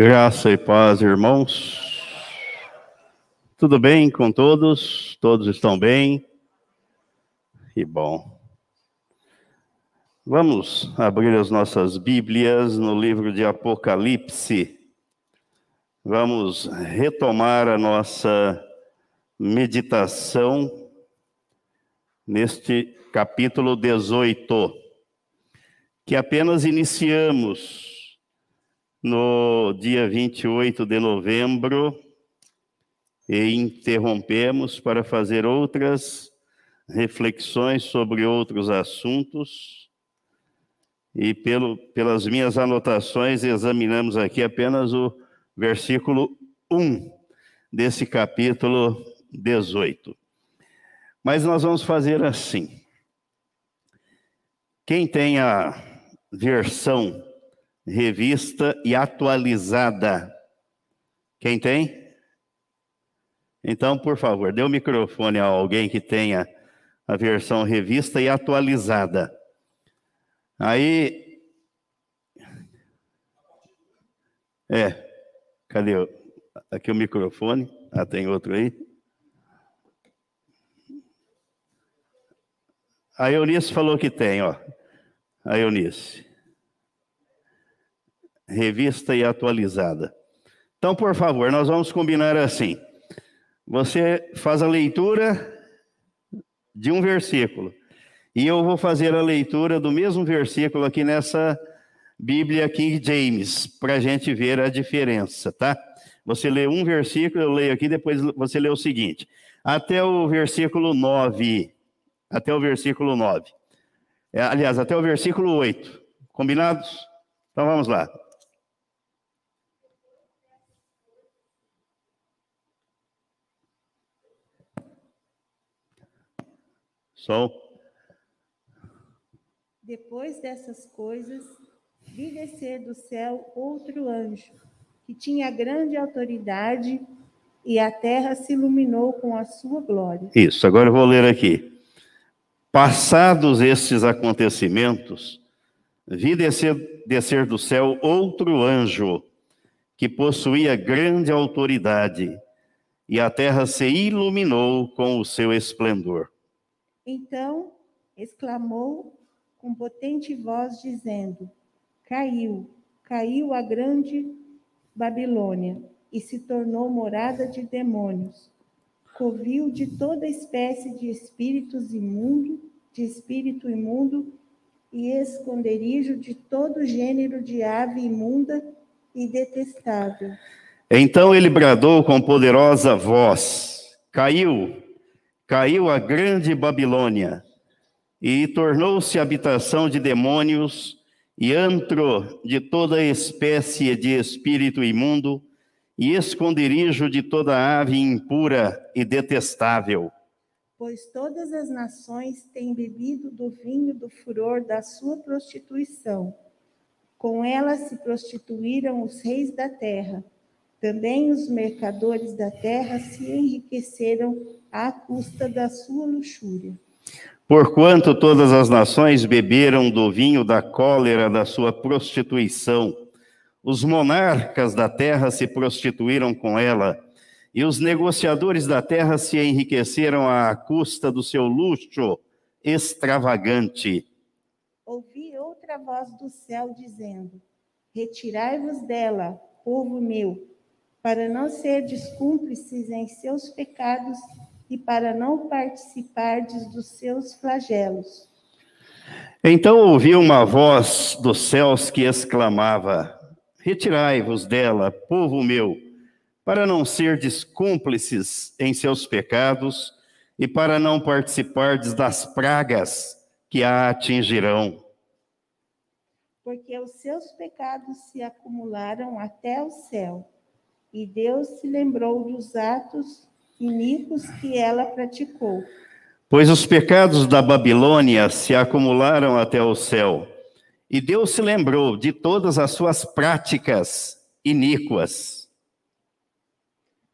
Graça e paz, irmãos. Tudo bem com todos? Todos estão bem? Que bom. Vamos abrir as nossas Bíblias no livro de Apocalipse. Vamos retomar a nossa meditação neste capítulo 18, que apenas iniciamos no dia 28 de novembro e interrompemos para fazer outras reflexões sobre outros assuntos. E pelo, pelas minhas anotações, examinamos aqui apenas o versículo 1 desse capítulo 18. Mas nós vamos fazer assim. Quem tem a versão revista e atualizada. Quem tem? Então, por favor, dê o microfone a alguém que tenha a versão revista e atualizada. Aí. É, cadê? Aqui o microfone. Ah, tem outro aí. A Eunice falou que tem, ó. A Eunice revista e atualizada. Então, por favor, nós vamos combinar assim. Você faz a leitura de um versículo. E eu vou fazer a leitura do mesmo versículo aqui nessa Bíblia King James, para a gente ver a diferença, tá? Você lê um versículo, eu leio aqui, depois você lê o seguinte. Até o versículo 9. Até o versículo 9. É, aliás, até o versículo 8. Combinados? Então vamos lá. Sol. Depois dessas coisas, vi descer do céu outro anjo, que tinha grande autoridade, e a terra se iluminou com a sua glória. Isso, agora eu vou ler aqui. Passados estes acontecimentos, vi descer, descer do céu outro anjo, que possuía grande autoridade, e a terra se iluminou com o seu esplendor. Então exclamou com potente voz, dizendo: Caiu, caiu a grande Babilônia e se tornou morada de demônios, covil de toda espécie de espíritos imundo, de espírito imundo e esconderijo de todo gênero de ave imunda e detestável. Então ele bradou com poderosa voz: Caiu, caiu a grande Babilônia e tornou-se habitação de demônios e antro de toda espécie de espírito imundo e esconderijo de toda ave impura e detestável. Pois todas as nações têm bebido do vinho do furor da sua prostituição. Com ela se prostituíram os reis da terra. Também os mercadores da terra se enriqueceram à custa da sua luxúria. Porquanto todas as nações beberam do vinho da cólera da sua prostituição, os monarcas da terra se prostituíram com ela, e os negociadores da terra se enriqueceram à custa do seu luxo extravagante. Ouvi outra voz do céu dizendo: Retirai-vos dela, povo meu, para não serdes cúmplices em seus pecados e para não participardes dos seus flagelos. Então ouvi uma voz dos céus que exclamava: Retirai-vos dela, povo meu, para não serdes cúmplices em seus pecados e para não participardes das pragas que a atingirão. Porque os seus pecados se acumularam até o céu, e Deus se lembrou dos atos iníquos que ela praticou. Pois os pecados da Babilônia se acumularam até o céu, e Deus se lembrou de todas as suas práticas iníquas.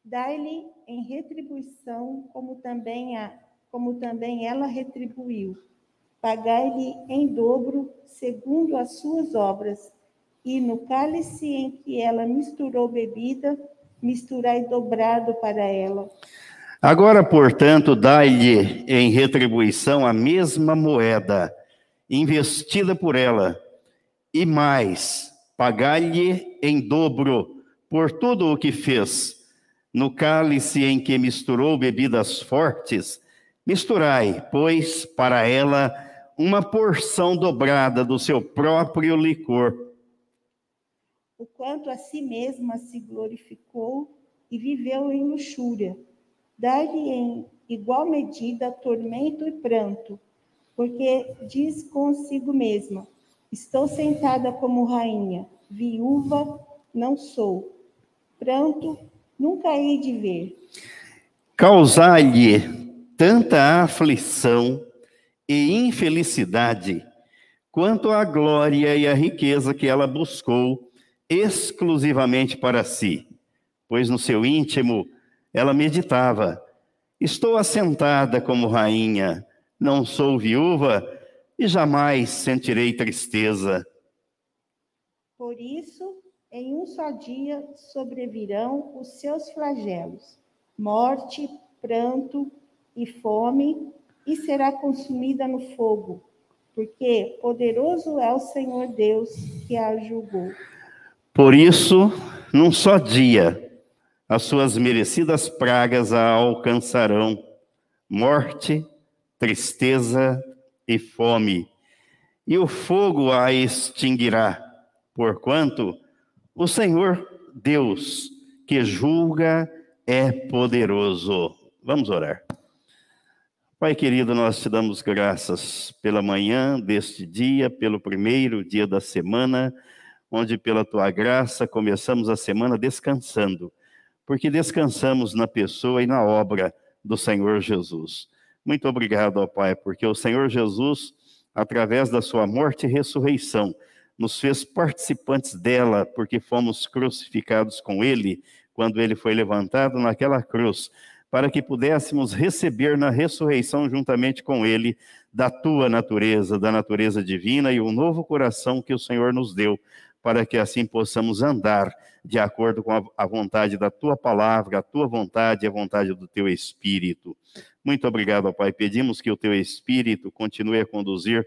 Dai-lhe em retribuição, como também, a, como também ela retribuiu. Pagai-lhe em dobro, segundo as suas obras, e no cálice em que ela misturou bebida, misturai dobrado para ela. Agora, portanto, dai-lhe em retribuição a mesma moeda, investida por ela, e mais, pagai-lhe em dobro por tudo o que fez. No cálice em que misturou bebidas fortes, misturai, pois, para ela uma porção dobrada do seu próprio licor. O quanto a si mesma se glorificou e viveu em luxúria Dá-lhe em igual medida tormento e pranto, porque diz consigo mesma: Estou sentada como rainha, viúva não sou. Pranto nunca hei de ver. Causar-lhe tanta aflição e infelicidade, quanto a glória e a riqueza que ela buscou exclusivamente para si, pois no seu íntimo ela meditava: Estou assentada como rainha, não sou viúva e jamais sentirei tristeza. Por isso, em um só dia sobrevirão os seus flagelos: morte, pranto e fome, e será consumida no fogo, porque poderoso é o Senhor Deus que a julgou. Por isso, num só dia, as suas merecidas pragas a alcançarão morte, tristeza e fome, e o fogo a extinguirá, porquanto o Senhor Deus que julga é poderoso. Vamos orar. Pai querido, nós te damos graças pela manhã deste dia, pelo primeiro dia da semana, onde pela tua graça começamos a semana descansando porque descansamos na pessoa e na obra do Senhor Jesus. Muito obrigado, ó Pai, porque o Senhor Jesus, através da sua morte e ressurreição, nos fez participantes dela, porque fomos crucificados com ele quando ele foi levantado naquela cruz, para que pudéssemos receber na ressurreição juntamente com ele da tua natureza, da natureza divina e o novo coração que o Senhor nos deu, para que assim possamos andar de acordo com a, vontade da tua palavra, a tua vontade e a vontade do teu espírito. Muito obrigado, Pai. Pedimos que o teu espírito continue a conduzir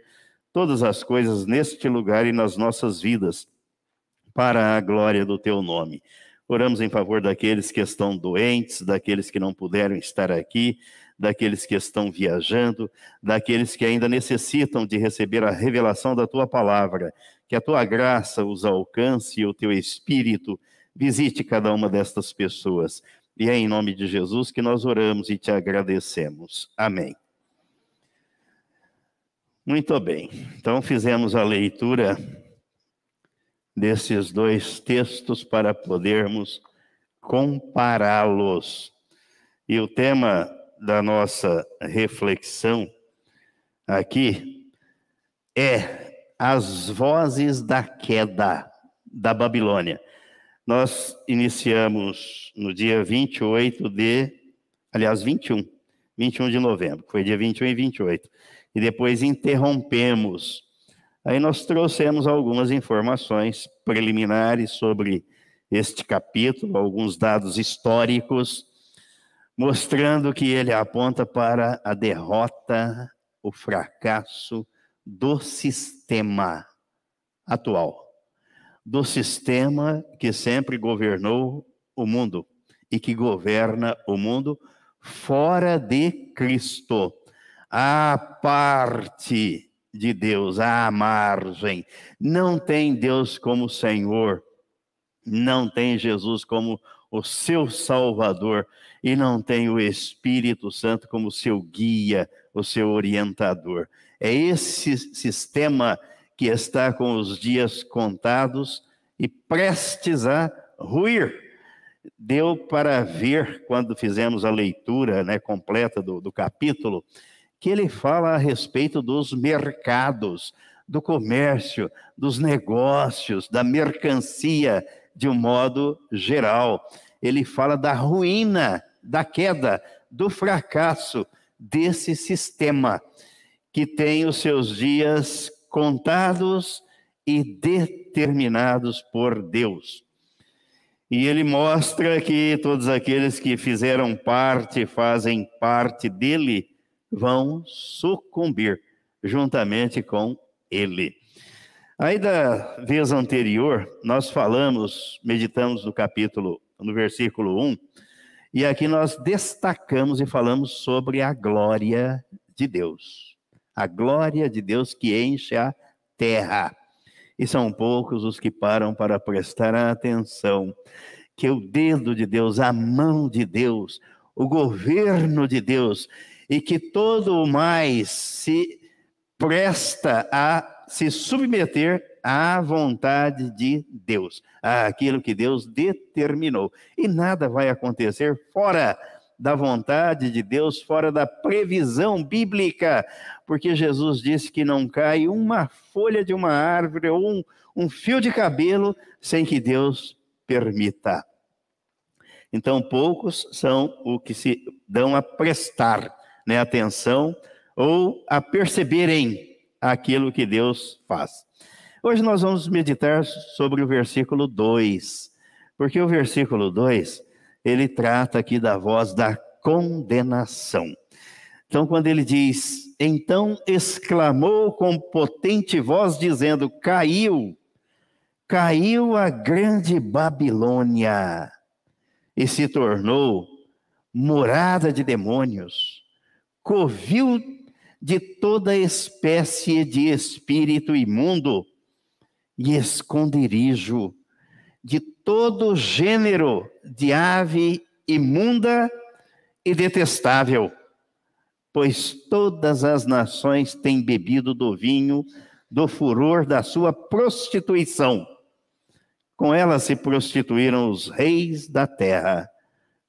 todas as coisas neste lugar e nas nossas vidas, para a glória do teu nome. Oramos em favor daqueles que estão doentes, daqueles que não puderam estar aqui, daqueles que estão viajando, daqueles que ainda necessitam de receber a revelação da tua palavra. Que a tua graça os alcance e o teu espírito visite cada uma destas pessoas. E é em nome de Jesus que nós oramos e te agradecemos. Amém. Muito bem. Então fizemos a leitura desses dois textos para podermos compará-los. E o tema da nossa reflexão aqui é as vozes da queda da Babilônia. Nós iniciamos no dia 28 de, aliás, 21, 21 de novembro, foi dia 21 e 28, e depois interrompemos. Aí nós trouxemos algumas informações preliminares sobre este capítulo, alguns dados históricos, mostrando que ele aponta para a derrota, o fracasso do sistema atual, do sistema que sempre governou o mundo e que governa o mundo fora de Cristo, à parte de Deus, à margem. Não tem Deus como Senhor, não tem Jesus como o seu Salvador e não tem o Espírito Santo como seu guia, o seu orientador. É esse sistema que está com os dias contados e prestes a ruir. Deu para ver, quando fizemos a leitura né, completa do, do capítulo, que ele fala a respeito dos mercados, do comércio, dos negócios, da mercancia de um modo geral. Ele fala da ruína, da queda, do fracasso desse sistema que tem os seus dias contados e determinados por Deus. E ele mostra que todos aqueles que fizeram parte, fazem parte dele, vão sucumbir juntamente com ele. Aí da vez anterior, nós falamos, meditamos no capítulo, no versículo 1, e aqui nós destacamos e falamos sobre a glória de Deus. A glória de Deus que enche a terra. E são poucos os que param para prestar atenção que o dedo de Deus, a mão de Deus, o governo de Deus, e que todo o mais se presta a se submeter à vontade de Deus, àquilo que Deus determinou. E nada vai acontecer fora da vontade de Deus, fora da previsão bíblica, porque Jesus disse que não cai uma folha de uma árvore ou um, um fio de cabelo sem que Deus permita. Então, poucos são o que se dão a prestar né, atenção ou a perceberem aquilo que Deus faz. Hoje nós vamos meditar sobre o versículo 2, porque o versículo 2, ele trata aqui da voz da condenação. Então, quando ele diz, então exclamou com potente voz, dizendo: Caiu, caiu a grande Babilônia, e se tornou morada de demônios, covil de toda espécie de espírito imundo e esconderijo de todo gênero de ave imunda e detestável, pois todas as nações têm bebido do vinho do furor da sua prostituição. Com ela se prostituíram os reis da terra,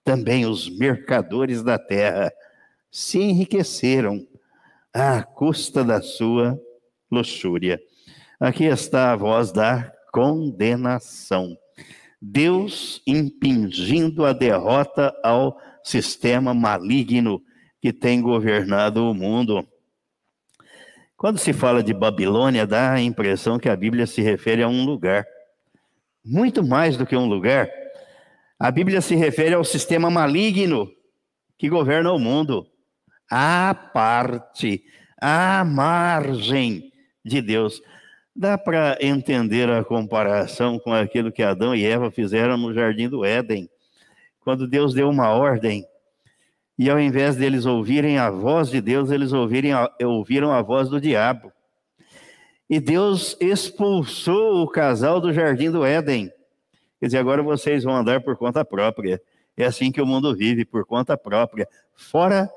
também os mercadores da terra se enriqueceram à custa da sua luxúria. Aqui está a voz da condenação. Deus impingindo a derrota ao sistema maligno que tem governado o mundo. Quando se fala de Babilônia, dá a impressão que a Bíblia se refere a um lugar. Muito mais do que um lugar. A Bíblia se refere ao sistema maligno que governa o mundo à parte, à margem de Deus. Dá para entender a comparação com aquilo que Adão e Eva fizeram no jardim do Éden, quando Deus deu uma ordem, e ao invés deles ouvirem a voz de Deus, eles ouvirem a, ouviram a voz do diabo. E Deus expulsou o casal do jardim do Éden. Quer dizer, agora vocês vão andar por conta própria. É assim que o mundo vive, por conta própria, fora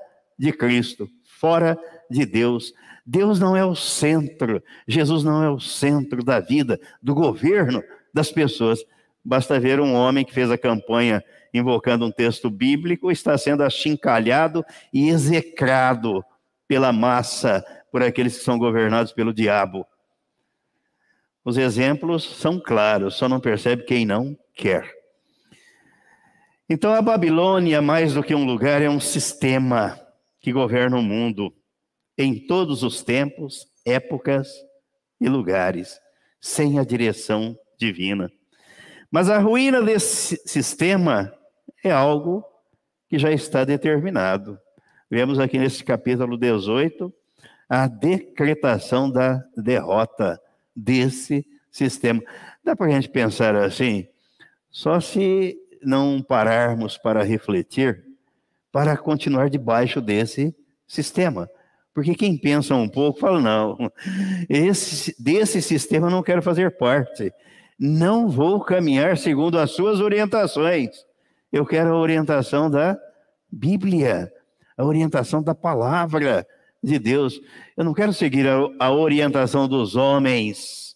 de Cristo, fora de Deus. Deus não é o centro, Jesus não é o centro da vida, do governo das pessoas. Basta ver um homem que fez a campanha invocando um texto bíblico, está sendo achincalhado e execrado pela massa, por aqueles que são governados pelo diabo. Os exemplos são claros, só não percebe quem não quer. Então a Babilônia, mais do que um lugar, é um sistema que governa o mundo em todos os tempos, épocas e lugares, sem a direção divina. Mas a ruína desse sistema é algo que já está determinado. Vemos aqui nesse capítulo 18 a decretação da derrota desse sistema. Dá para a gente pensar assim? Só se não pararmos para refletir para continuar debaixo desse sistema. Porque quem pensa um pouco fala: não, esse, desse sistema não quero fazer parte. Não vou caminhar segundo as suas orientações. Eu quero a orientação da Bíblia, a orientação da palavra de Deus. Eu não quero seguir a, a orientação dos homens,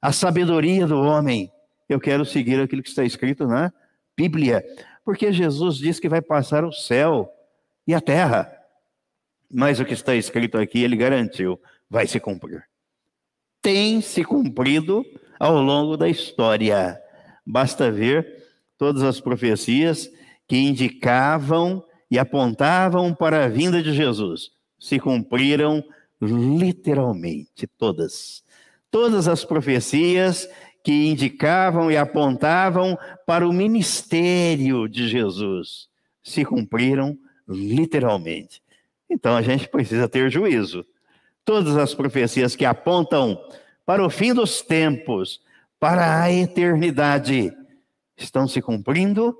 a sabedoria do homem. Eu quero seguir aquilo que está escrito na Bíblia porque Jesus diz que vai passar o céu e a terra. Mas o que está escrito aqui, ele garantiu, vai se cumprir. Tem se cumprido ao longo da história. Basta ver todas as profecias que indicavam e apontavam para a vinda de Jesus. Se cumpriram literalmente todas. Todas as profecias que indicavam e apontavam para o ministério de Jesus se cumpriram literalmente. Então a gente precisa ter juízo. Todas as profecias que apontam para o fim dos tempos, para a eternidade, estão se cumprindo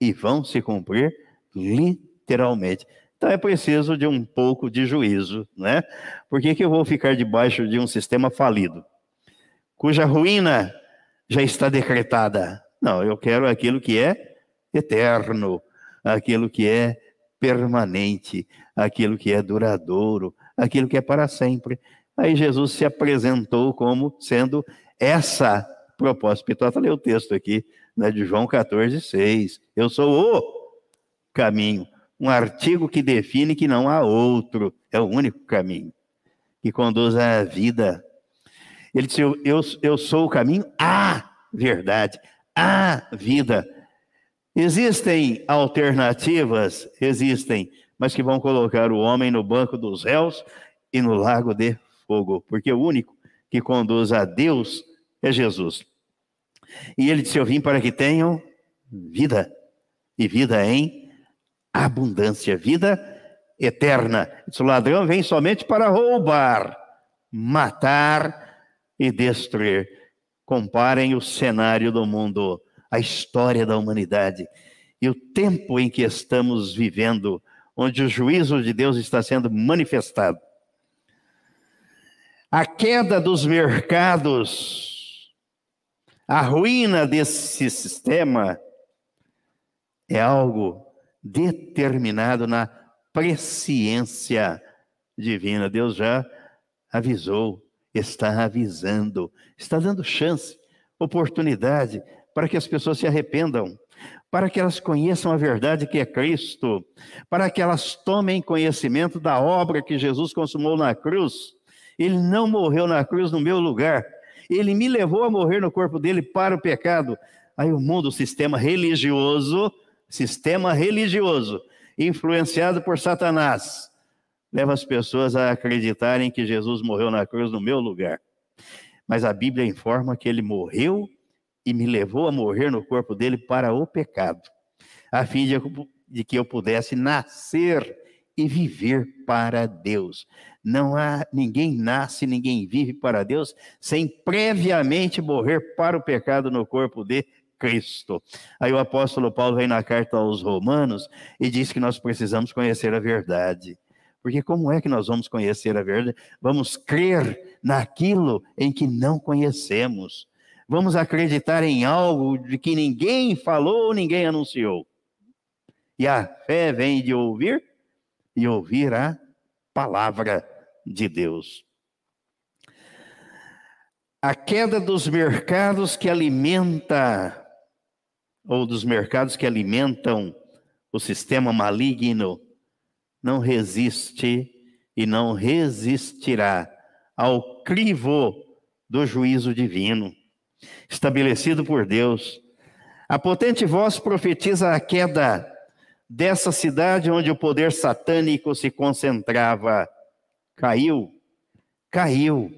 e vão se cumprir literalmente. Então é preciso de um pouco de juízo, né? Por que, que eu vou ficar debaixo de um sistema falido, cuja ruína já está decretada? Não, eu quero aquilo que é eterno, aquilo que é permanente, aquilo que é duradouro, aquilo que é para sempre. Aí Jesus se apresentou como sendo essa proposta. Pitota leu o texto aqui, né, de João 14, 6. Eu sou o caminho um artigo que define que não há outro, é o único caminho que conduz à vida. Ele disse: Eu, eu, eu sou o caminho à verdade, à vida. Existem alternativas? Existem, mas que vão colocar o homem no banco dos réus e no lago de fogo, porque o único que conduz a Deus é Jesus. E ele disse: Eu vim para que tenham vida, e vida em abundância, vida eterna. O ladrão vem somente para roubar, matar e destruir. Comparem o cenário do mundo, a história da humanidade e o tempo em que estamos vivendo, onde o juízo de Deus está sendo manifestado. A queda dos mercados, a ruína desse sistema é algo determinado na presciência divina. Deus já avisou, está avisando, está dando chance, oportunidade para que as pessoas se arrependam, para que elas conheçam a verdade que é Cristo, para que elas tomem conhecimento da obra que Jesus consumou na cruz. Ele não morreu na cruz no meu lugar, ele me levou a morrer no corpo dele para o pecado. Aí o mundo, o sistema religioso, sistema religioso influenciado por Satanás leva as pessoas a acreditarem que Jesus morreu na cruz no meu lugar. Mas a Bíblia informa que ele morreu e me levou a morrer no corpo dele para o pecado, a fim de, que eu pudesse nascer e viver para Deus. Não há ninguém nasce, ninguém vive para Deus sem previamente morrer para o pecado no corpo de Cristo. Aí o apóstolo Paulo vem na carta aos Romanos e diz que nós precisamos conhecer a verdade. Porque como é que nós vamos conhecer a verdade? Vamos crer naquilo em que não conhecemos. Vamos acreditar em algo de que ninguém falou, ninguém anunciou. E a fé vem de ouvir e ouvir a palavra de Deus. A queda dos mercados que alimenta ou dos mercados que alimentam o sistema maligno não resiste e não resistirá ao crivo do juízo divino estabelecido por Deus. A potente voz profetiza a queda dessa cidade onde o poder satânico se concentrava. Caiu, caiu.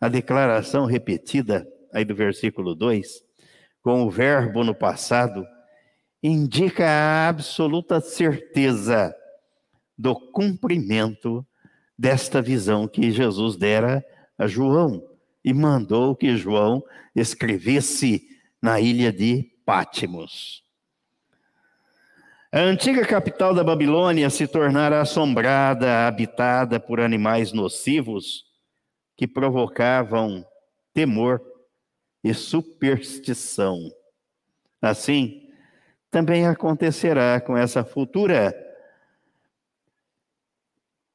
A declaração repetida aí do versículo 2 com o verbo no passado, indica a absoluta certeza do cumprimento desta visão que Jesus dera a João e mandou que João escrevesse na ilha de Pátimos. A antiga capital da Babilônia se tornara assombrada, habitada por animais nocivos que provocavam temor e superstição. Assim, também acontecerá com essa futura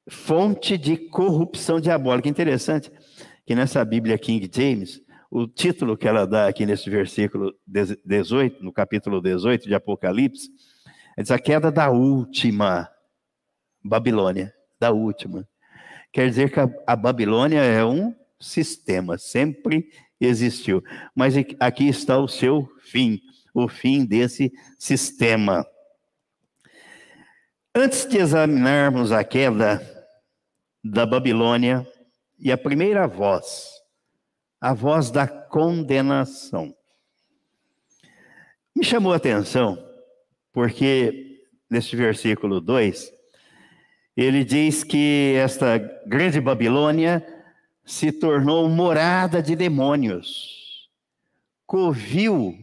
fonte de corrupção diabólica. Interessante que nessa Bíblia King James, o título que ela dá aqui nesse versículo 18, no capítulo 18 de Apocalipse, é diz a queda da última Babilônia, da última. Quer dizer que a, a Babilônia é um sistema, sempre existiu. Mas aqui está o seu fim, o fim desse sistema. Antes de examinarmos a queda da Babilônia e a primeira voz a voz da condenação. Me chamou a atenção, porque neste versículo 2, ele diz que esta grande Babilônia se tornou morada de demônios, covil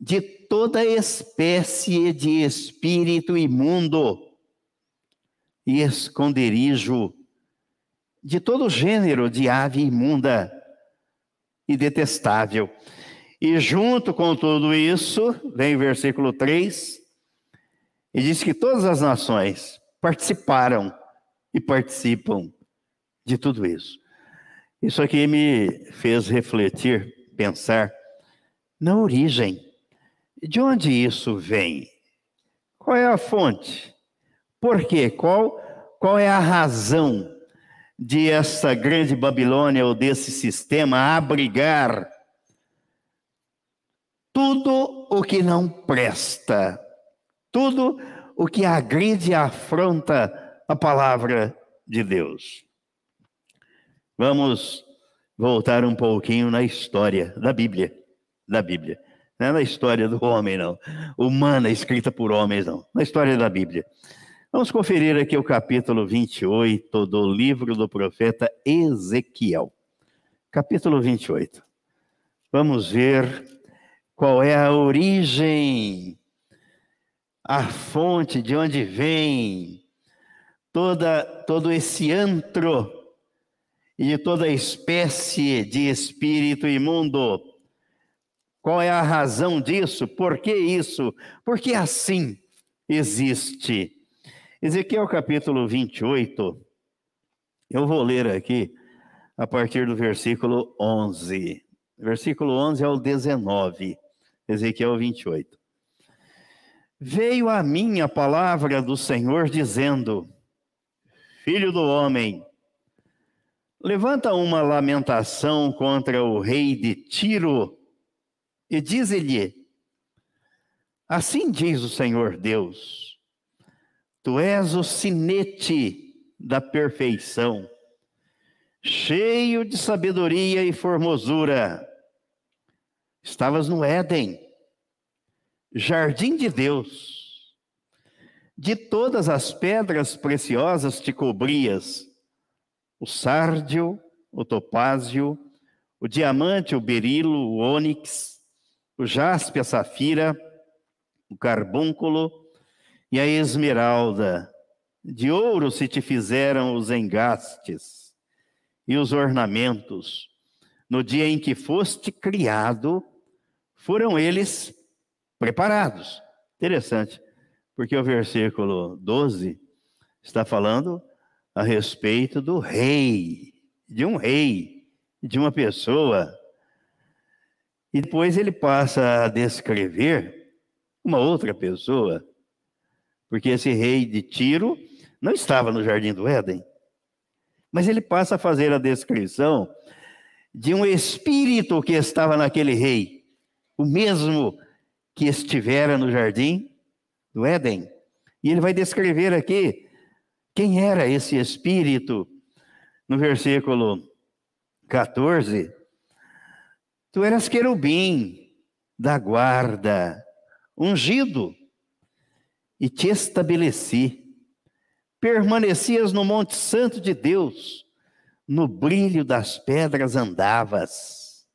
de toda espécie de espírito imundo e esconderijo de todo gênero de ave imunda e detestável. E junto com tudo isso, vem o versículo 3, e diz que todas as nações participaram e participam de tudo isso. Isso aqui me fez refletir, pensar na origem. De onde isso vem? Qual é a fonte? Por quê? Qual, qual é a razão de essa grande Babilônia ou desse sistema abrigar tudo o que não presta, tudo o que agride e afronta a palavra de Deus? Vamos voltar um pouquinho na história da Bíblia, da Bíblia. Não é na história do homem, não. Humana, escrita por homens, não. Na história da Bíblia. Vamos conferir aqui o capítulo 28 do livro do profeta Ezequiel. Capítulo 28. Vamos ver qual é a origem, a fonte, de onde vem toda, todo esse antro e de toda espécie de espírito imundo. Qual é a razão disso? Por que isso? Porque assim existe. Ezequiel capítulo 28, eu vou ler aqui a partir do versículo 11. Versículo 11 ao 19, Ezequiel 28. Veio a mim a palavra do Senhor dizendo: Filho do homem, levanta uma lamentação contra o rei de Tiro e diz-lhe: Assim diz o Senhor Deus: Tu és o sinete da perfeição, cheio de sabedoria e formosura. Estavas no Éden, jardim de Deus. De todas as pedras preciosas te cobrias o sárdio, o topázio, o diamante, o berilo, o ônix, o jaspe, a safira, o carbúnculo e a esmeralda. De ouro se te fizeram os engastes e os ornamentos. No dia em que foste criado, foram eles preparados. Interessante, porque o versículo 12 está falando a respeito do rei, de um rei, de uma pessoa. E depois ele passa a descrever uma outra pessoa, porque esse rei de Tiro não estava no jardim do Éden. Mas ele passa a fazer a descrição de um espírito que estava naquele rei, o mesmo que estivera no jardim do Éden. E ele vai descrever aqui quem era esse espírito? No versículo 14, tu eras querubim da guarda, ungido, e te estabeleci. Permanecias no Monte Santo de Deus, no brilho das pedras andavas.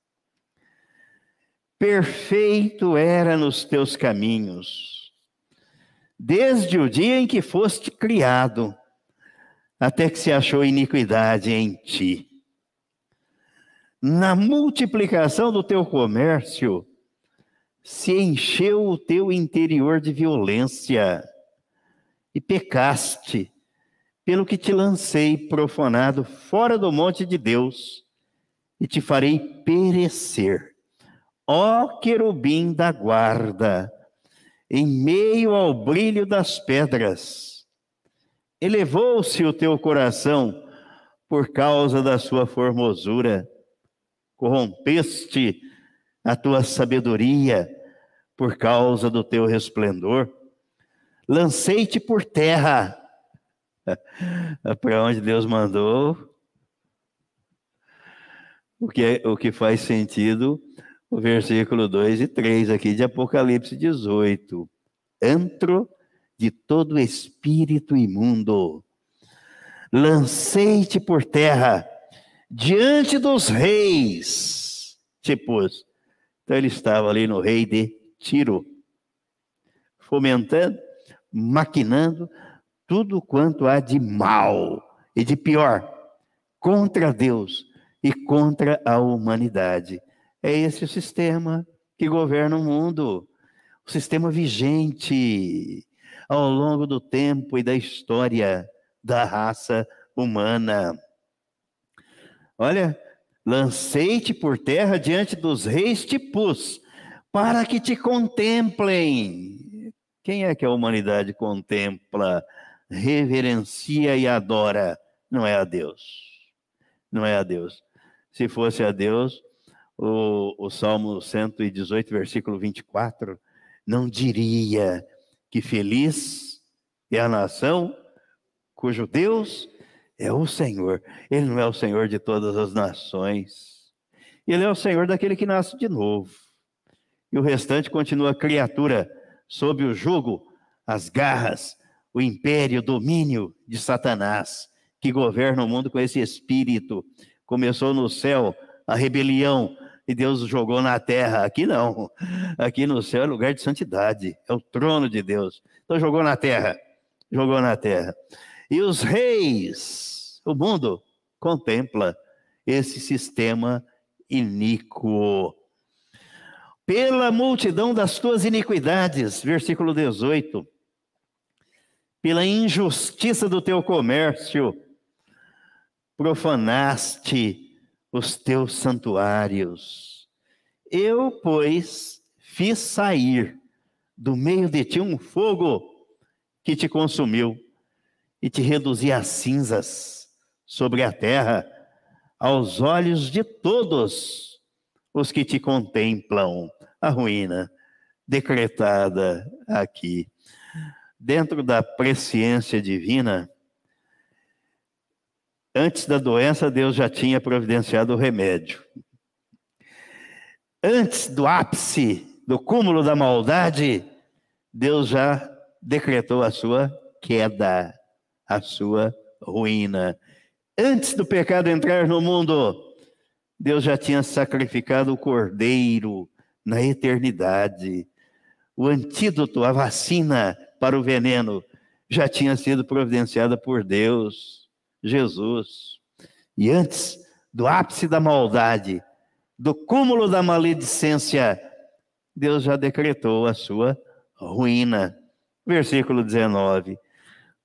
Perfeito era nos teus caminhos, desde o dia em que foste criado até que se achou iniquidade em ti. Na multiplicação do teu comércio, se encheu o teu interior de violência e pecaste, pelo que te lancei profanado fora do monte de Deus e te farei perecer. Ó querubim da guarda, em meio ao brilho das pedras, Elevou-se o teu coração por causa da sua formosura, corrompeste a tua sabedoria por causa do teu resplendor. Lancei-te por terra, para onde Deus mandou. o que, é, o que faz sentido o versículo 2 e 3 aqui de Apocalipse 18. Antro de todo espírito imundo, lancei-te por terra diante dos reis. Tipo, então ele estava ali no rei de Tiro, fomentando, maquinando tudo quanto há de mal e de pior contra Deus e contra a humanidade. É esse o sistema que governa o mundo, o sistema vigente ao longo do tempo e da história da raça humana. Olha, lancei-te por terra diante dos reis te pus, para que te contemplem. Quem é que a humanidade contempla, reverencia e adora? Não é a Deus. Não é a Deus. Se fosse a Deus, o, o Salmo 118, versículo 24, não diria que feliz é a nação cujo Deus é o Senhor. Ele não é o Senhor de todas as nações. Ele é o Senhor daquele que nasce de novo. E o restante continua criatura sob o jugo, as garras, o império, o domínio de Satanás, que governa o mundo com esse espírito. Começou no céu a rebelião, e Deus jogou na terra. Aqui não. Aqui no céu é lugar de santidade, é o trono de Deus. Então jogou na terra, jogou na terra. E os reis, o mundo contempla esse sistema iníquo. Pela multidão das tuas iniquidades, versículo 18. Pela injustiça do teu comércio, profanaste os teus santuários. Eu, pois, fiz sair do meio de ti um fogo que te consumiu e te reduzi a cinzas sobre a terra, aos olhos de todos os que te contemplam. A ruína decretada aqui. Dentro da presciência divina, Antes da doença, Deus já tinha providenciado o remédio. Antes do ápice, do cúmulo da maldade, Deus já decretou a sua queda, a sua ruína. Antes do pecado entrar no mundo, Deus já tinha sacrificado o cordeiro na eternidade. O antídoto, a vacina para o veneno, já tinha sido providenciada por Deus. Jesus. E antes do ápice da maldade, do cúmulo da maledicência, Deus já decretou a sua ruína. Versículo 19: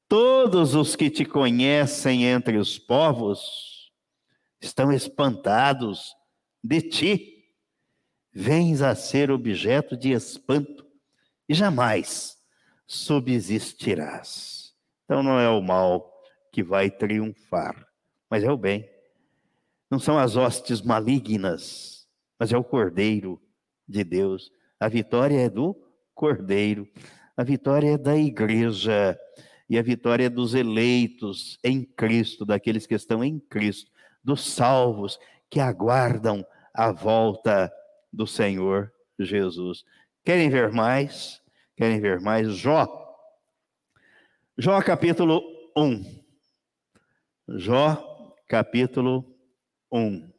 Todos os que te conhecem entre os povos estão espantados de ti. Vens a ser objeto de espanto e jamais subsistirás. Então não é o mal que vai triunfar, mas é o bem. Não são as hostes malignas, mas é o Cordeiro de Deus. A vitória é do Cordeiro, a vitória é da igreja, e a vitória é dos eleitos em Cristo, daqueles que estão em Cristo, dos salvos que aguardam a volta do Senhor Jesus. Querem ver mais? Querem ver mais? Jó. Jó capítulo 1. Jó, capítulo 1.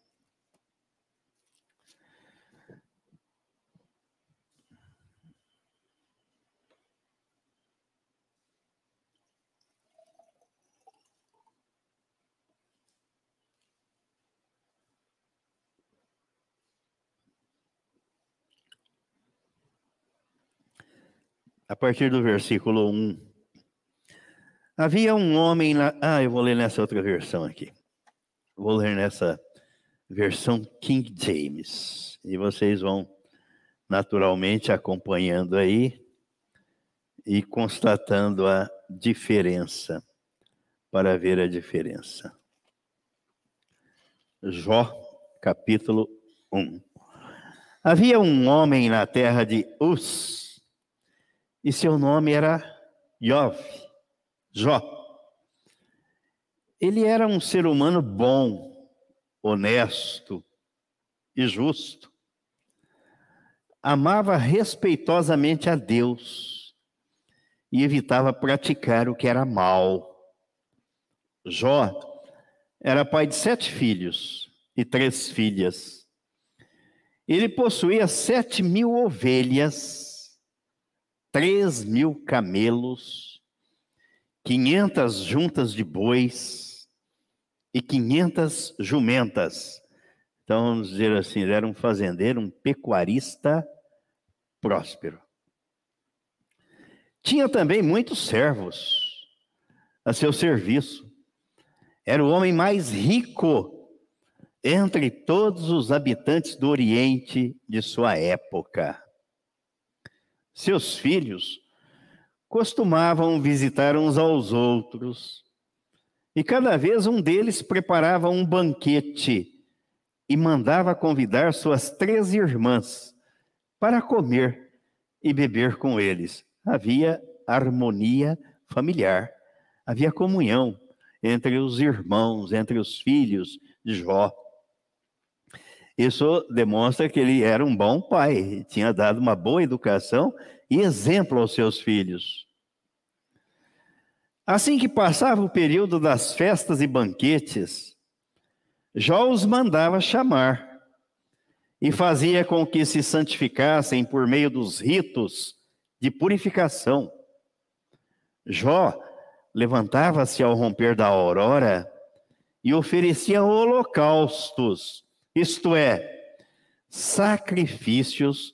A partir do versículo 1. Havia um homem lá. Ah, eu vou ler nessa outra versão aqui. Vou ler nessa versão King James. E vocês vão naturalmente acompanhando aí e constatando a diferença, para ver a diferença. Jó, capítulo 1. Havia um homem na terra de Uz, e seu nome era Yov Jó. Ele era um ser humano bom, honesto, e justo. Amava respeitosamente a Deus e evitava praticar o que era mal. Jó era pai de sete filhos e três filhas. Ele possuía sete mil ovelhas, três mil camelos, quinhentas juntas de bois e quinhentas jumentas. Então, vamos dizer assim, ele era um fazendeiro, um pecuarista próspero. Tinha também muitos servos a seu serviço. Era o homem mais rico entre todos os habitantes do Oriente de sua época. Seus filhos costumavam visitar uns aos outros, e cada vez um deles preparava um banquete e mandava convidar suas três irmãs para comer e beber com eles. Havia harmonia familiar, havia comunhão entre os irmãos, entre os filhos de Jó. Isso demonstra que ele era um bom pai, tinha dado uma boa educação e exemplo aos seus filhos. Assim que passava o período das festas e banquetes, Jó os mandava chamar e fazia com que se santificassem por meio dos ritos de purificação. Jó levantava-se ao romper da aurora e oferecia holocaustos isto é, sacrifícios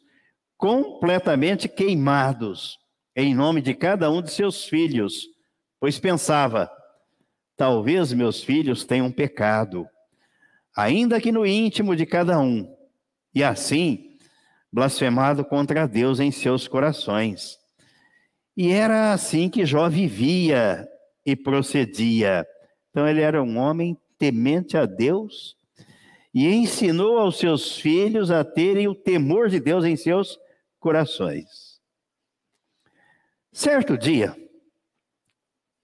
completamente queimados em nome de cada um de seus filhos, pois pensava: talvez meus filhos tenham pecado, ainda que no íntimo de cada um, e assim blasfemado contra Deus em seus corações. E era assim que Jó vivia e procedia. Então ele era um homem temente a Deus e ensinou aos seus filhos a terem o temor de Deus em seus corações. Certo dia,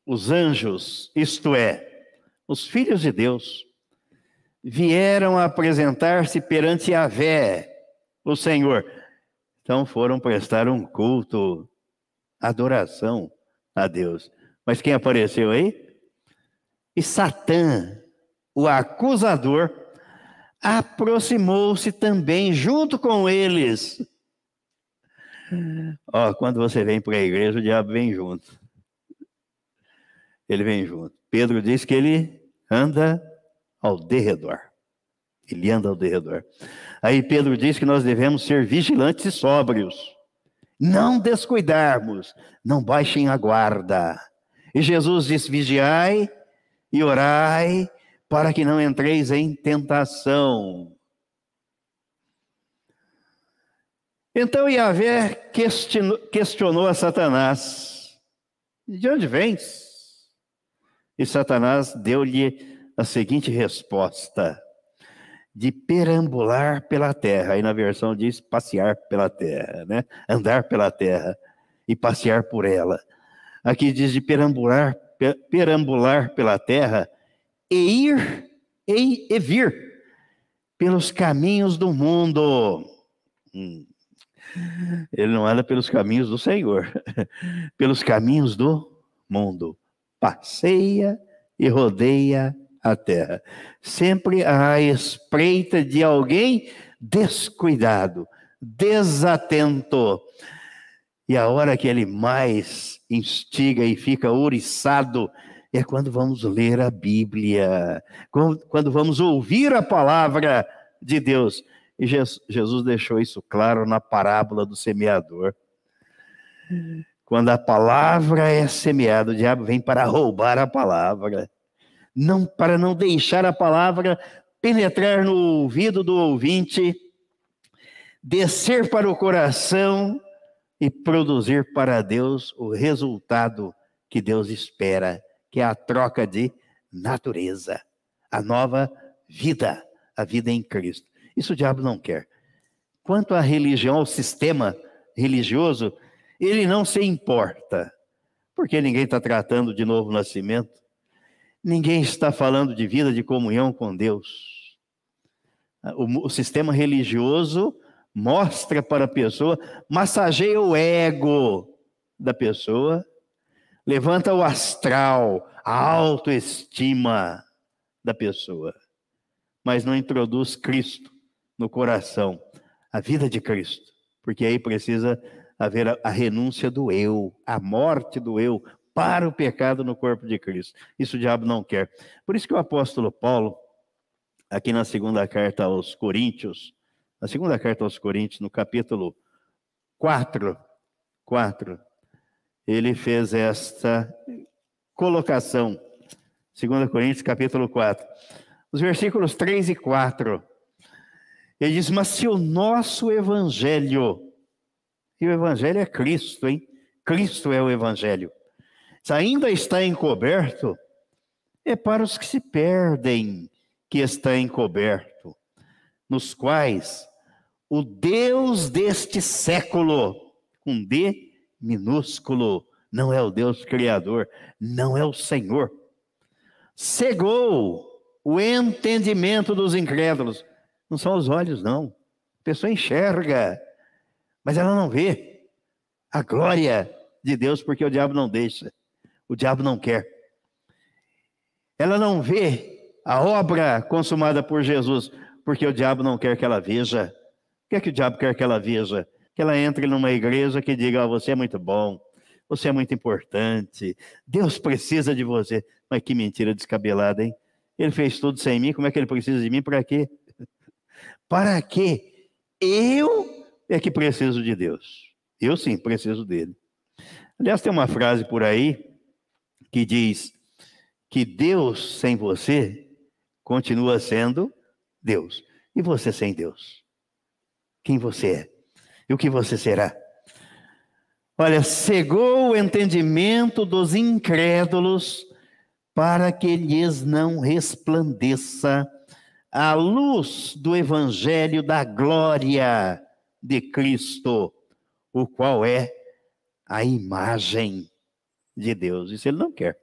os anjos, isto é, os filhos de Deus, vieram apresentar-se perante Vé, o Senhor. Então foram prestar um culto, adoração a Deus. Mas quem apareceu aí? E Satã, o acusador, aproximou-se também junto com eles. Ó, quando você vem para a igreja, o diabo vem junto. Ele vem junto. Pedro diz que ele anda ao derredor. Ele anda ao derredor. Aí Pedro diz que nós devemos ser vigilantes e sóbrios. Não descuidarmos, não baixem a guarda. E Jesus diz: vigiai e orai para que não entreis em tentação. Então Yahvé questionou a Satanás: De onde vens? E Satanás deu-lhe a seguinte resposta: De perambular pela terra. Aí na versão diz passear pela terra, né? Andar pela terra e passear por ela. Aqui diz de perambular, perambular pela terra e ir e, e vir pelos caminhos do mundo. Hum. Ele não anda pelos caminhos do Senhor, pelos caminhos do mundo. Passeia e rodeia a terra, sempre à espreita de alguém descuidado, desatento. E a hora que ele mais instiga e fica ouriçado é quando vamos ler a Bíblia, quando vamos ouvir a palavra de Deus. E Jesus deixou isso claro na parábola do semeador. Quando a palavra é semeada, o diabo vem para roubar a palavra, não para não deixar a palavra penetrar no ouvido do ouvinte, descer para o coração e produzir para Deus o resultado que Deus espera que é a troca de natureza, a nova vida, a vida em Cristo. Isso o diabo não quer. Quanto à religião, ao sistema religioso, ele não se importa, porque ninguém está tratando de novo nascimento, ninguém está falando de vida de comunhão com Deus. O, o sistema religioso mostra para a pessoa, massageia o ego da pessoa, levanta o astral, a autoestima da pessoa, mas não introduz Cristo no coração, a vida de Cristo, porque aí precisa haver a, a renúncia do eu, a morte do eu para o pecado no corpo de Cristo. Isso o diabo não quer. Por isso que o apóstolo Paulo, aqui na segunda carta aos Coríntios, na segunda carta aos Coríntios, no capítulo 4, 4, ele fez esta colocação. 2 Coríntios, capítulo 4. Os versículos 3 e 4. Ele diz: Mas se o nosso evangelho, e o evangelho é Cristo, hein? Cristo é o evangelho. Se ainda está encoberto, é para os que se perdem que está encoberto, nos quais o Deus deste século, com D minúsculo, não é o Deus Criador, não é o Senhor, cegou o entendimento dos incrédulos. Não são os olhos, não. A pessoa enxerga, mas ela não vê a glória de Deus, porque o diabo não deixa, o diabo não quer. Ela não vê a obra consumada por Jesus, porque o diabo não quer que ela veja que é que o diabo quer que ela veja? Que ela entre numa igreja que diga: oh, você é muito bom, você é muito importante, Deus precisa de você. Mas que mentira descabelada, hein? Ele fez tudo sem mim, como é que ele precisa de mim? Para quê? Para quê? Eu é que preciso de Deus. Eu sim preciso dele. Aliás, tem uma frase por aí que diz que Deus sem você continua sendo Deus. E você sem Deus? quem você é e o que você será. Olha, cegou o entendimento dos incrédulos para que lhes não resplandeça a luz do evangelho da glória de Cristo, o qual é a imagem de Deus. Isso ele não quer.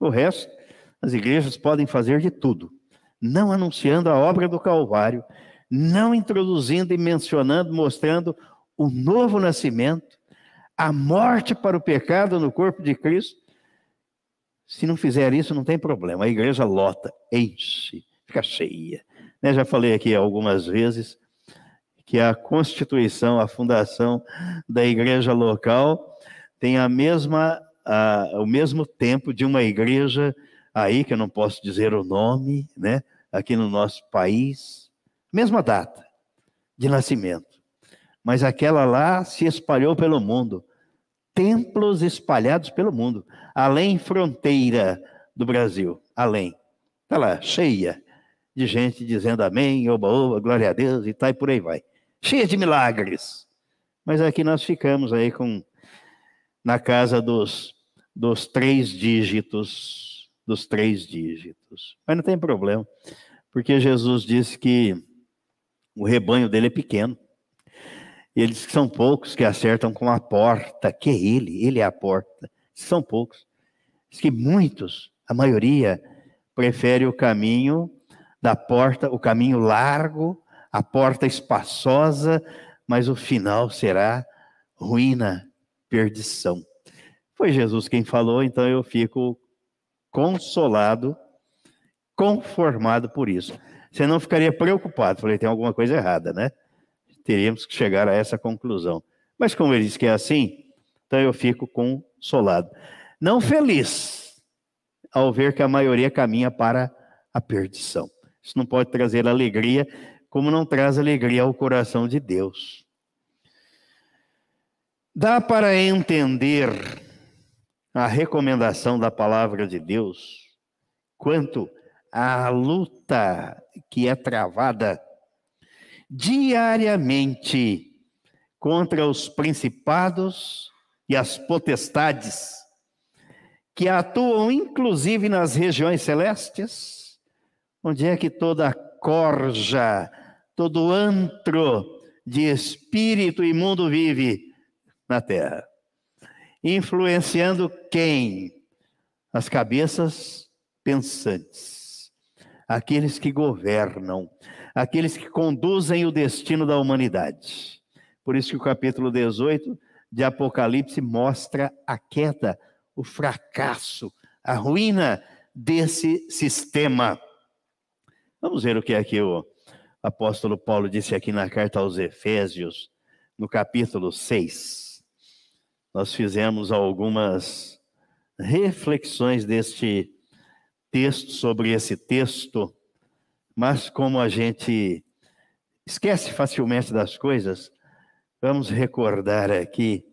O resto, as igrejas podem fazer de tudo, não anunciando a obra do Calvário, não introduzindo e mencionando, mostrando o novo nascimento, a morte para o pecado no corpo de Cristo. Se não fizer isso, não tem problema. A igreja lota, enche, fica cheia. Né? Já falei aqui algumas vezes que a constituição, a fundação da igreja local tem a mesma, a, o mesmo tempo de uma igreja aí, que eu não posso dizer o nome, né? aqui no nosso país, mesma data de nascimento. Mas aquela lá se espalhou pelo mundo. Templos espalhados pelo mundo, além fronteira do Brasil, além. Está lá, cheia de gente dizendo amém, oba, oba, glória a Deus e tal, e por aí vai. Cheia de milagres. Mas aqui nós ficamos aí com na casa dos, dos três dígitos, dos três dígitos. Mas não tem problema, porque Jesus disse que o rebanho dele é pequeno. E ele diz que são poucos que acertam com a porta, que é ele, ele é a porta. São poucos. Diz que muitos, a maioria, prefere o caminho da porta, o caminho largo, a porta espaçosa, mas o final será ruína, perdição. Foi Jesus quem falou, então eu fico consolado, conformado por isso. Você não ficaria preocupado. Falei, tem alguma coisa errada, né? Teríamos que chegar a essa conclusão. Mas como ele disse que é assim, então eu fico consolado. Não feliz ao ver que a maioria caminha para a perdição. Isso não pode trazer alegria, como não traz alegria ao coração de Deus. Dá para entender a recomendação da palavra de Deus quanto à luta que é travada diariamente contra os principados e as potestades que atuam inclusive nas regiões celestes, onde é que toda corja, todo antro de espírito imundo vive na terra, influenciando quem? As cabeças pensantes aqueles que governam, aqueles que conduzem o destino da humanidade. Por isso que o capítulo 18 de Apocalipse mostra a queda, o fracasso, a ruína desse sistema. Vamos ver o que é que o apóstolo Paulo disse aqui na carta aos Efésios, no capítulo 6. Nós fizemos algumas reflexões deste texto sobre esse texto, mas como a gente esquece facilmente das coisas, vamos recordar aqui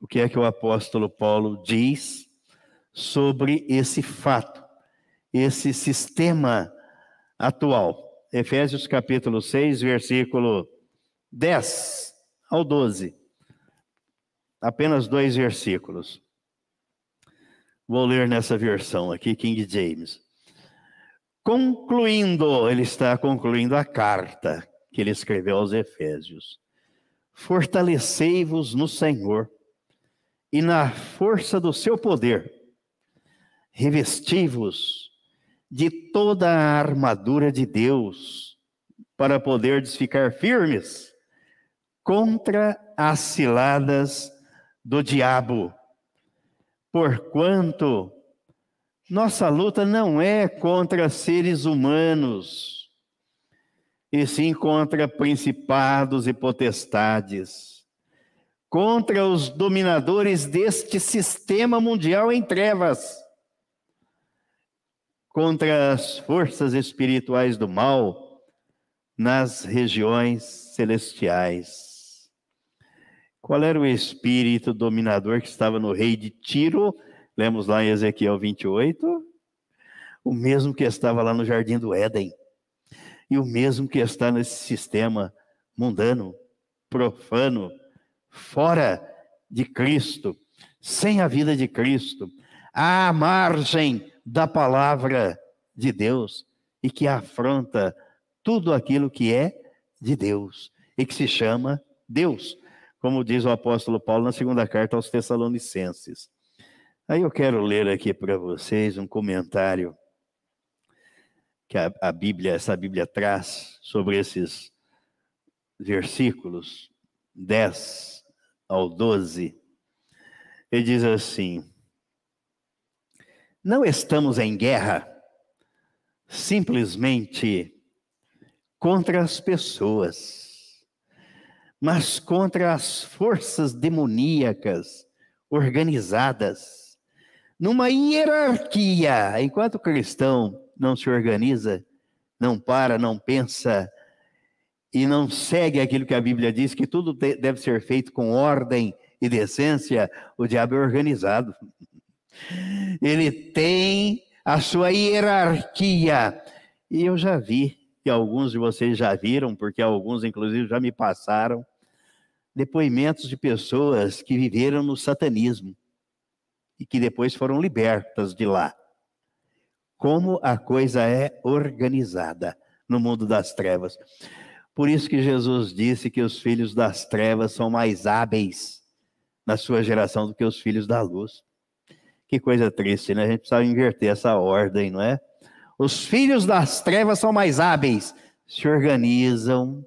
o que é que o apóstolo Paulo diz sobre esse fato, esse sistema atual. Efésios capítulo 6, versículo 10 ao 12. Apenas dois versículos. Vou ler nessa versão aqui, King James. Concluindo, ele está concluindo a carta que ele escreveu aos Efésios. Fortalecei-vos no Senhor e na força do seu poder. Revesti-vos de toda a armadura de Deus para poderdes ficar firmes contra as ciladas do diabo Porquanto nossa luta não é contra seres humanos, e sim contra principados e potestades, contra os dominadores deste sistema mundial em trevas, contra as forças espirituais do mal nas regiões celestiais. Qual era o espírito dominador que estava no rei de Tiro? Lemos lá em Ezequiel 28. O mesmo que estava lá no jardim do Éden. E o mesmo que está nesse sistema mundano, profano, fora de Cristo, sem a vida de Cristo, à margem da palavra de Deus e que afronta tudo aquilo que é de Deus e que se chama Deus como diz o apóstolo Paulo na segunda carta aos Tessalonicenses. Aí eu quero ler aqui para vocês um comentário que a, a, Bíblia, essa Bíblia traz sobre esses versículos 10 ao 12. Ele diz assim: Não estamos em guerra simplesmente contra as pessoas mas contra as forças demoníacas organizadas, numa hierarquia. Enquanto o cristão não se organiza, não para, não pensa e não segue aquilo que a Bíblia diz, que tudo deve ser feito com ordem e decência, o diabo é organizado. Ele tem a sua hierarquia. E eu já vi, que alguns de vocês já viram, porque alguns, inclusive, já me passaram, depoimentos de pessoas que viveram no satanismo e que depois foram libertas de lá. Como a coisa é organizada no mundo das trevas. Por isso que Jesus disse que os filhos das trevas são mais hábeis na sua geração do que os filhos da luz. Que coisa triste, né? A gente precisa inverter essa ordem, não é? Os filhos das trevas são mais hábeis, se organizam,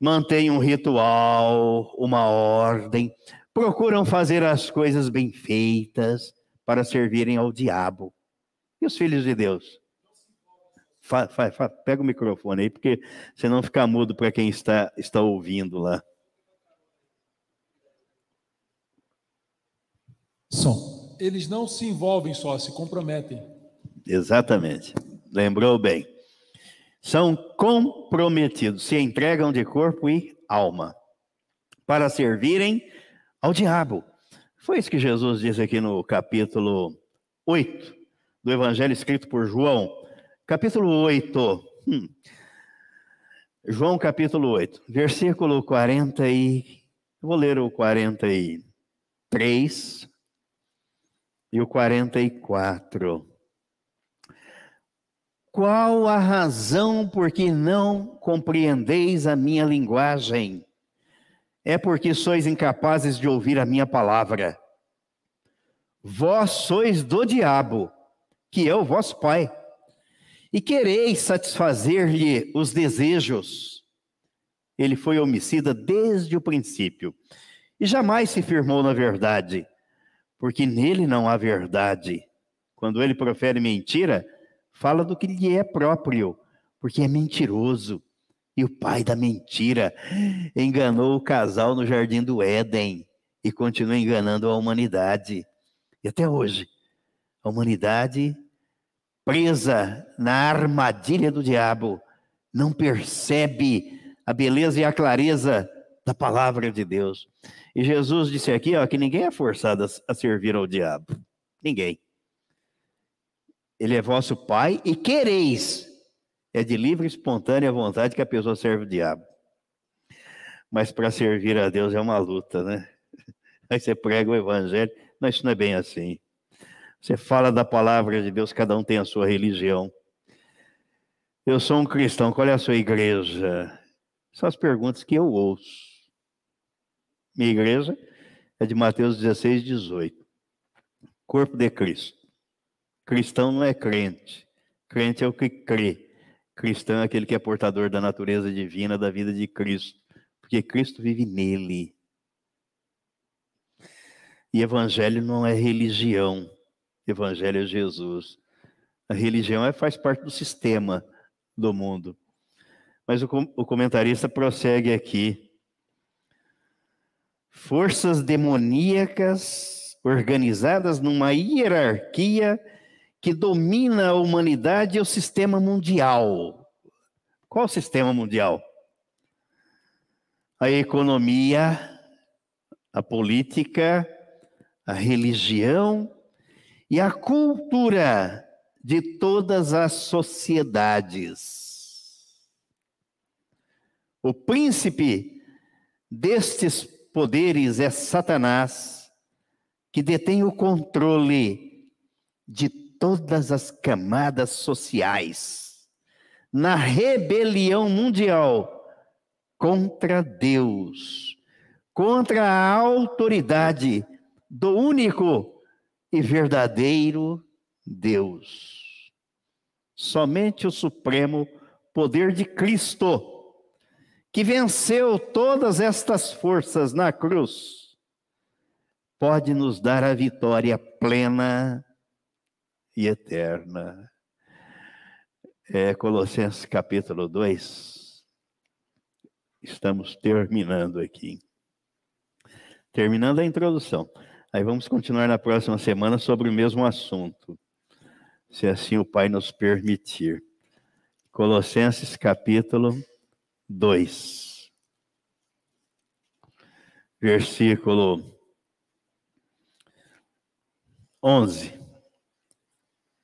mantêm um ritual, uma ordem, procuram fazer as coisas bem feitas para servirem ao diabo. E os filhos de Deus? Fa, fa, fa, pega o microfone aí, porque senão fica mudo para quem está, está ouvindo lá. Som. Eles não se envolvem só, se comprometem. Exatamente. Lembrou bem são comprometidos, se entregam de corpo e alma para servirem ao diabo. Foi isso que Jesus disse aqui no capítulo 8 do Evangelho escrito por João. Capítulo 8. Hum. João capítulo 8, versículo 40 e... Vou ler o 43 e o 44. Qual a razão por que não compreendeis a minha linguagem? É porque sois incapazes de ouvir a minha palavra. Vós sois do diabo, que é o vosso pai, e quereis satisfazer-lhe os desejos. Ele foi homicida desde o princípio e jamais se firmou na verdade, porque nele não há verdade. Quando ele profere mentira, fala do que lhe é próprio, porque é mentiroso. E o pai da mentira enganou o casal no jardim do Éden e continua enganando a humanidade. E até hoje, a humanidade presa na armadilha do diabo não percebe a beleza e a clareza da palavra de Deus. E Jesus disse aqui ó, que ninguém é forçado a servir ao diabo. Ninguém. Ele é vosso pai e quereis. É de livre e espontânea vontade que a pessoa serve o diabo. Mas para servir a Deus é uma luta, né? Aí você prega o evangelho. Não, isso não é bem assim. Você fala da palavra de Deus, cada um tem a sua religião. Eu sou um cristão, qual é a sua igreja? São as perguntas que eu ouço. Minha igreja é de Mateus 16, 18. Corpo de Cristo. Cristão não é crente. Crente é o que crê. Cristão é aquele que é portador da natureza divina, da vida de Cristo. Porque Cristo vive nele. E evangelho não é religião. Evangelho é Jesus. A religião é, faz parte do sistema do mundo. Mas o, o comentarista prossegue aqui forças demoníacas organizadas numa hierarquia que domina a humanidade e o sistema mundial. Qual o sistema mundial? A economia, a política, a religião e a cultura de todas as sociedades. O príncipe destes poderes é Satanás, que detém o controle de todas as camadas sociais, na rebelião mundial contra Deus, contra a autoridade do único e verdadeiro Deus. Somente o supremo poder de Cristo que venceu todas estas forças na cruz, pode nos dar a vitória plena e eterna. É, Colossenses capítulo 2. Estamos terminando aqui. Terminando a introdução. Aí vamos continuar na próxima semana sobre o mesmo assunto, se assim o Pai nos permitir. Colossenses capítulo 2, versículo 11.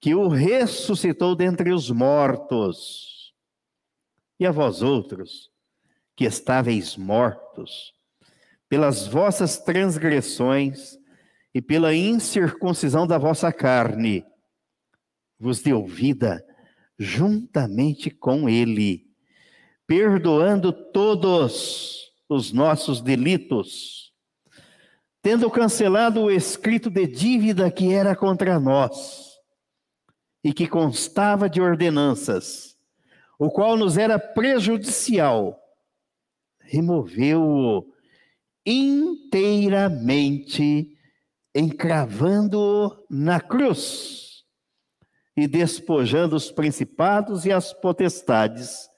que o ressuscitou dentre os mortos. E a vós outros, que estáveis mortos, pelas vossas transgressões e pela incircuncisão da vossa carne, vos deu vida juntamente com ele, perdoando todos os nossos delitos, tendo cancelado o escrito de dívida que era contra nós e que constava de ordenanças, o qual nos era prejudicial, removeu-o inteiramente, encravando-o na cruz e despojando os principados e as potestades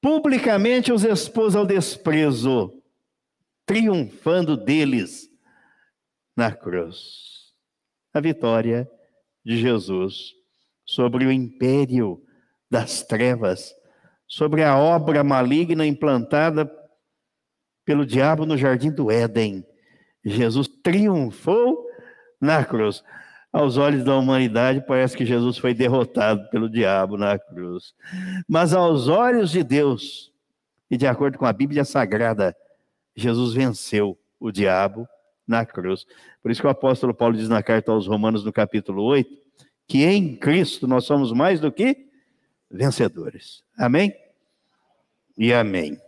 publicamente os expôs ao desprezo, triunfando deles na cruz. A vitória de Jesus sobre o império das trevas, sobre a obra maligna implantada pelo diabo no jardim do Éden. Jesus triunfou na cruz. Aos olhos da humanidade, parece que Jesus foi derrotado pelo diabo na cruz. Mas aos olhos de Deus, e de acordo com a Bíblia Sagrada, Jesus venceu o diabo na cruz. Por isso que o apóstolo Paulo diz na carta aos Romanos, no capítulo 8, que em Cristo nós somos mais do que vencedores. Amém? E amém.